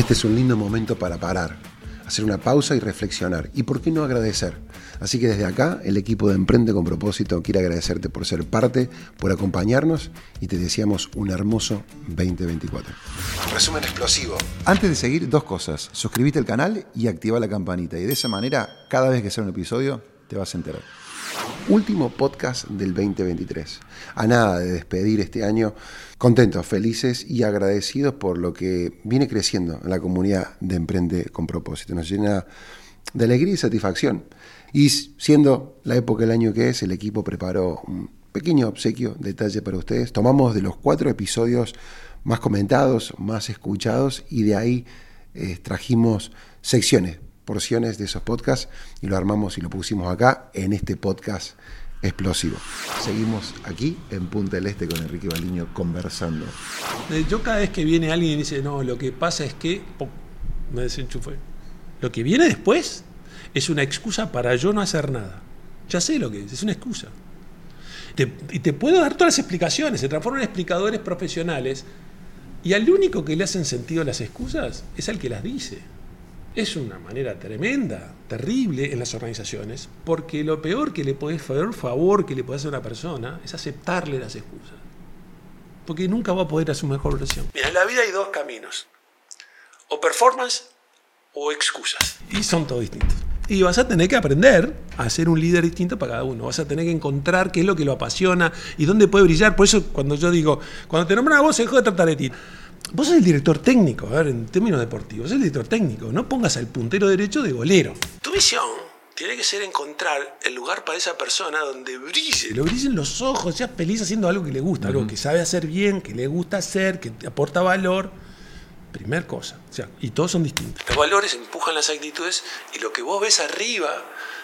Este es un lindo momento para parar, hacer una pausa y reflexionar. ¿Y por qué no agradecer? Así que desde acá, el equipo de Emprende con propósito quiere agradecerte por ser parte, por acompañarnos y te deseamos un hermoso 2024. Resumen explosivo. Antes de seguir, dos cosas. Suscríbete al canal y activa la campanita. Y de esa manera, cada vez que sea un episodio, te vas a enterar. Último podcast del 2023. A nada de despedir este año, contentos, felices y agradecidos por lo que viene creciendo en la comunidad de Emprende con propósito. Nos llena de alegría y satisfacción. Y siendo la época del año que es, el equipo preparó un pequeño obsequio, detalle para ustedes. Tomamos de los cuatro episodios más comentados, más escuchados, y de ahí eh, secciones porciones de esos podcasts y lo armamos y lo pusimos acá en este podcast explosivo. Seguimos aquí en Punta del Este con Enrique Baliño conversando. Eh, yo cada vez que viene alguien y dice, no, lo que pasa es que me desenchufé. Lo que viene después es una excusa para yo no hacer nada. Ya sé lo que es, es una excusa. y te puedo dar todas las explicaciones, se transforman en explicadores profesionales y al único que le hacen sentido las excusas es al que las dice. Es una manera tremenda, terrible en las organizaciones, porque lo peor que le podés hacer, favor que le podés hacer a una persona es aceptarle las excusas. Porque nunca va a poder hacer su mejor versión. Mira, en la vida hay dos caminos. O performance o excusas. Y son todos distintos. Y vas a tener que aprender a ser un líder distinto para cada uno. Vas a tener que encontrar qué es lo que lo apasiona y dónde puede brillar. Por eso cuando yo digo, cuando te nombran a vos, se dejó de tratar de ti. Vos sos el director técnico, a ver, en términos deportivos, sos el director técnico. No pongas al puntero derecho de golero. Tu visión tiene que ser encontrar el lugar para esa persona donde brille, lo brillen los ojos, seas feliz haciendo algo que le gusta, algo que sabe hacer bien, que le gusta hacer, que te aporta valor. Primer cosa. O sea, y todos son distintos. Los valores empujan las actitudes y lo que vos ves arriba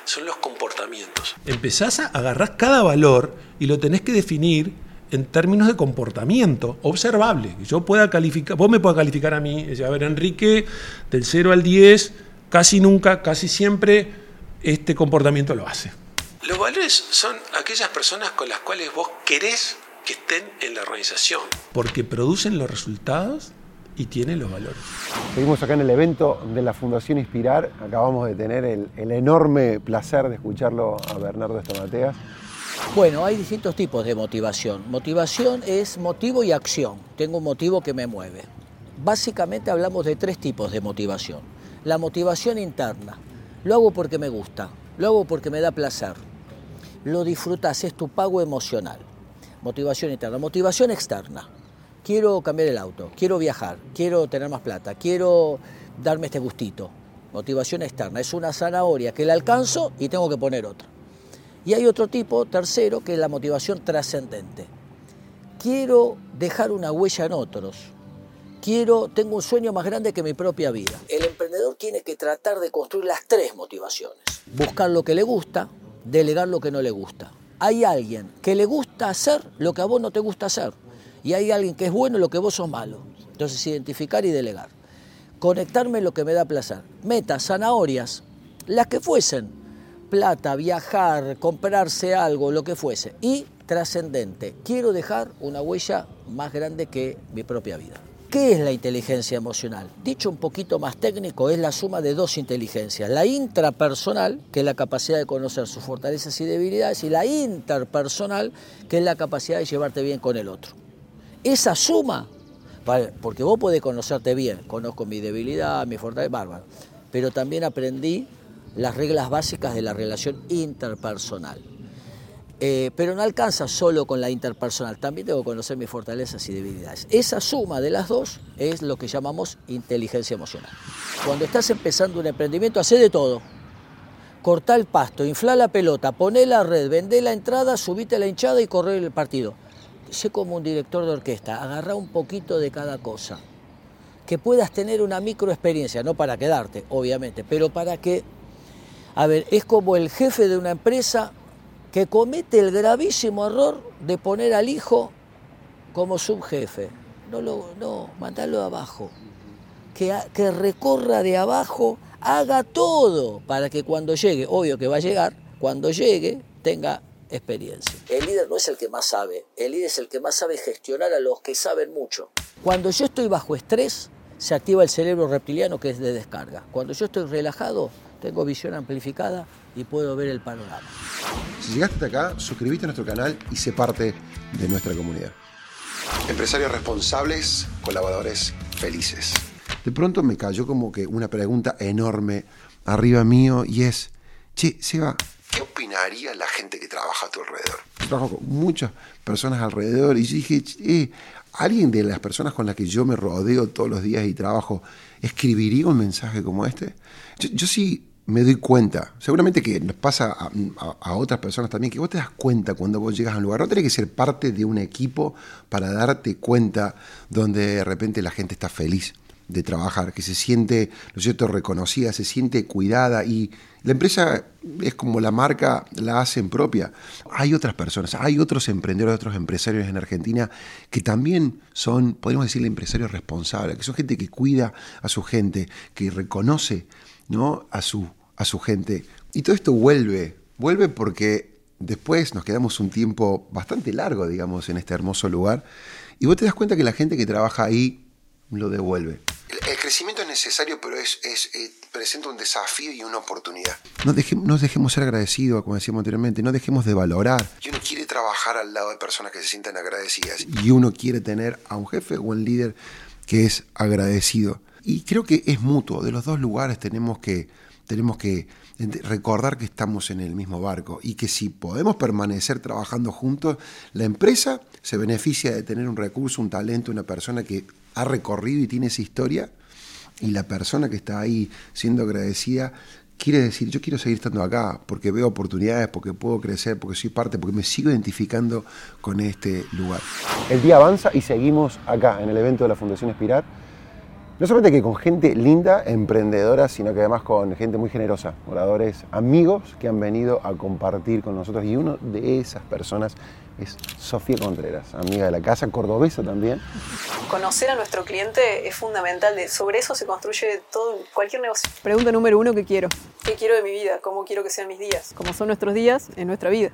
son los comportamientos. Empezás a agarrar cada valor y lo tenés que definir en términos de comportamiento observable. Yo pueda calificar, vos me puedas calificar a mí, a ver, Enrique, del 0 al 10, casi nunca, casi siempre, este comportamiento lo hace. Los valores son aquellas personas con las cuales vos querés que estén en la organización. Porque producen los resultados y tienen los valores. Seguimos acá en el evento de la Fundación Inspirar. Acabamos de tener el, el enorme placer de escucharlo a Bernardo Estamateas. Bueno, hay distintos tipos de motivación. Motivación es motivo y acción. Tengo un motivo que me mueve. Básicamente hablamos de tres tipos de motivación. La motivación interna. Lo hago porque me gusta, lo hago porque me da placer. Lo disfrutas, es tu pago emocional. Motivación interna. Motivación externa. Quiero cambiar el auto, quiero viajar, quiero tener más plata, quiero darme este gustito. Motivación externa. Es una zanahoria que la alcanzo y tengo que poner otra. Y hay otro tipo, tercero, que es la motivación trascendente. Quiero dejar una huella en otros. Quiero, tengo un sueño más grande que mi propia vida. El emprendedor tiene que tratar de construir las tres motivaciones. Buscar lo que le gusta, delegar lo que no le gusta. Hay alguien que le gusta hacer lo que a vos no te gusta hacer. Y hay alguien que es bueno en lo que vos sos malo. Entonces identificar y delegar. Conectarme lo que me da placer. Metas, zanahorias, las que fuesen plata, viajar, comprarse algo, lo que fuese. Y trascendente, quiero dejar una huella más grande que mi propia vida. ¿Qué es la inteligencia emocional? Dicho un poquito más técnico, es la suma de dos inteligencias. La intrapersonal, que es la capacidad de conocer sus fortalezas y debilidades, y la interpersonal, que es la capacidad de llevarte bien con el otro. Esa suma, porque vos podés conocerte bien, conozco mi debilidad, mi fortaleza, bárbaro, pero también aprendí las reglas básicas de la relación interpersonal. Eh, pero no alcanza solo con la interpersonal, también tengo que conocer mis fortalezas y debilidades. Esa suma de las dos es lo que llamamos inteligencia emocional. Cuando estás empezando un emprendimiento, hace de todo. Cortá el pasto, infla la pelota, poné la red, vendé la entrada, subite la hinchada y corre el partido. Sé como un director de orquesta, agarrá un poquito de cada cosa. Que puedas tener una microexperiencia, no para quedarte, obviamente, pero para que a ver, es como el jefe de una empresa que comete el gravísimo error de poner al hijo como subjefe. No, lo, no, mandalo abajo. Que, que recorra de abajo, haga todo para que cuando llegue, obvio que va a llegar, cuando llegue tenga experiencia. El líder no es el que más sabe, el líder es el que más sabe gestionar a los que saben mucho. Cuando yo estoy bajo estrés, se activa el cerebro reptiliano que es de descarga. Cuando yo estoy relajado, tengo visión amplificada y puedo ver el panorama. Si llegaste hasta acá, suscríbete a nuestro canal y sé parte de nuestra comunidad. Empresarios responsables, colaboradores felices. De pronto me cayó como que una pregunta enorme arriba mío y es, che, Seba, ¿qué opinaría la gente que trabaja a tu alrededor? Trabajo con muchas personas alrededor y dije, eh, ¿alguien de las personas con las que yo me rodeo todos los días y trabajo escribiría un mensaje como este? Yo, sí me doy cuenta, seguramente que nos pasa a, otras personas también, que vos te das cuenta cuando vos llegas a un lugar, no tenés que ser parte de un equipo para darte cuenta donde de repente la gente está feliz de trabajar, que se siente, ¿no es cierto?, reconocida, se siente cuidada y la empresa es como la marca la hacen propia. Hay otras personas, hay otros emprendedores, otros empresarios en Argentina que también son, podríamos decirle, empresarios responsables, que son gente que cuida a su gente, que reconoce ¿no? a, su, a su gente. Y todo esto vuelve, vuelve porque después nos quedamos un tiempo bastante largo, digamos, en este hermoso lugar, y vos te das cuenta que la gente que trabaja ahí lo devuelve. El, crecimiento es necesario, pero es, eh, presenta un desafío y una oportunidad. No, dejemos, dejemos ser agradecidos, como decíamos anteriormente, no dejemos de valorar. Y uno quiere trabajar al lado de personas que se sientan agradecidas. Y uno quiere tener a un jefe o un líder que es agradecido. Y creo que es mutuo. De los dos lugares tenemos que, tenemos que recordar que estamos en el mismo barco y que si podemos permanecer trabajando juntos, la empresa se beneficia de tener un recurso, un talento, una persona que ha recorrido y tiene esa historia, y la persona que está ahí siendo agradecida quiere decir, yo quiero seguir estando acá porque veo oportunidades, porque puedo crecer, porque soy parte, porque me sigo identificando con este lugar. El día avanza y seguimos acá en el evento de la Fundación Espirar no solamente que con gente linda, emprendedora, sino que además con gente muy generosa, oradores, amigos que han venido a compartir con nosotros. Y uno de esas personas es Sofía Contreras, amiga de la casa, cordobesa también. Conocer a nuestro cliente es fundamental, sobre eso se construye todo, cualquier negocio. Pregunta número uno, ¿qué quiero? ¿Qué quiero de mi vida? ¿Cómo quiero que sean mis días? ¿Cómo son nuestros días en nuestra vida?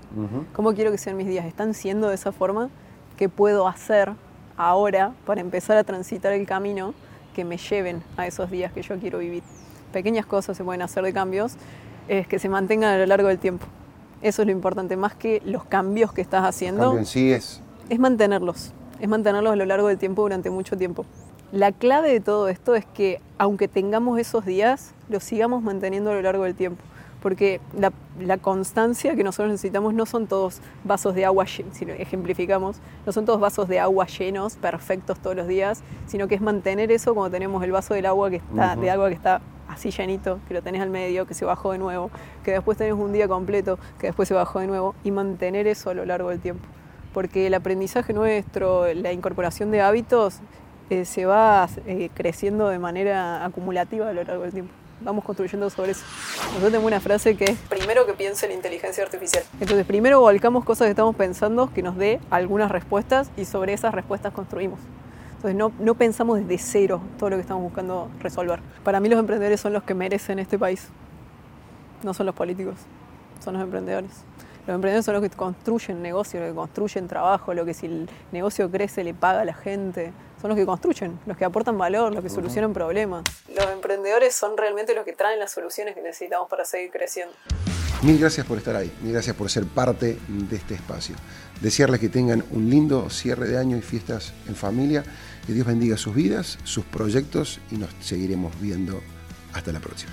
¿Cómo quiero que sean mis días? ¿Están siendo de esa forma? ¿Qué puedo hacer ahora para empezar a transitar el camino? Que me lleven a esos días que yo quiero vivir. Pequeñas cosas se pueden hacer de cambios, es que se mantengan a lo largo del tiempo. Eso es lo importante, más que los cambios que estás haciendo. en sí es. Es mantenerlos, es mantenerlos a lo largo del tiempo durante mucho tiempo. La clave de todo esto es que aunque tengamos esos días, los sigamos manteniendo a lo largo del tiempo porque la, constancia que nosotros necesitamos no son todos vasos de agua, si ejemplificamos, no son todos vasos de agua llenos, perfectos todos los días, sino que es mantener eso cuando tenemos el vaso del agua que está, de agua que está así llenito, que lo tenés al medio, que se bajó de nuevo, que después tenés un día completo, que después se bajó de nuevo, y mantener eso a lo largo del tiempo. Porque el aprendizaje nuestro, la incorporación de hábitos, eh, se va eh, creciendo de manera acumulativa a lo largo del tiempo vamos construyendo sobre eso. Nosotros tenemos una frase que es, primero que piense la inteligencia artificial. Entonces, primero volcamos cosas que estamos pensando que nos dé algunas respuestas y sobre esas respuestas construimos. Entonces, no, no pensamos desde cero todo lo que estamos buscando resolver. Para mí los emprendedores son los que merecen este país, no son los políticos, son los emprendedores. Los emprendedores son los que construyen negocio, los que construyen trabajo, lo que si el negocio crece le paga a la gente, son los que construyen, los que aportan valor, los que solucionan problemas. Los emprendedores son realmente los que traen las soluciones que necesitamos para seguir creciendo. Mil gracias por estar ahí, mil gracias por ser parte de este espacio. Desearles que tengan un lindo cierre de año y fiestas en familia, que Dios bendiga sus vidas, sus proyectos y nos seguiremos viendo hasta la próxima.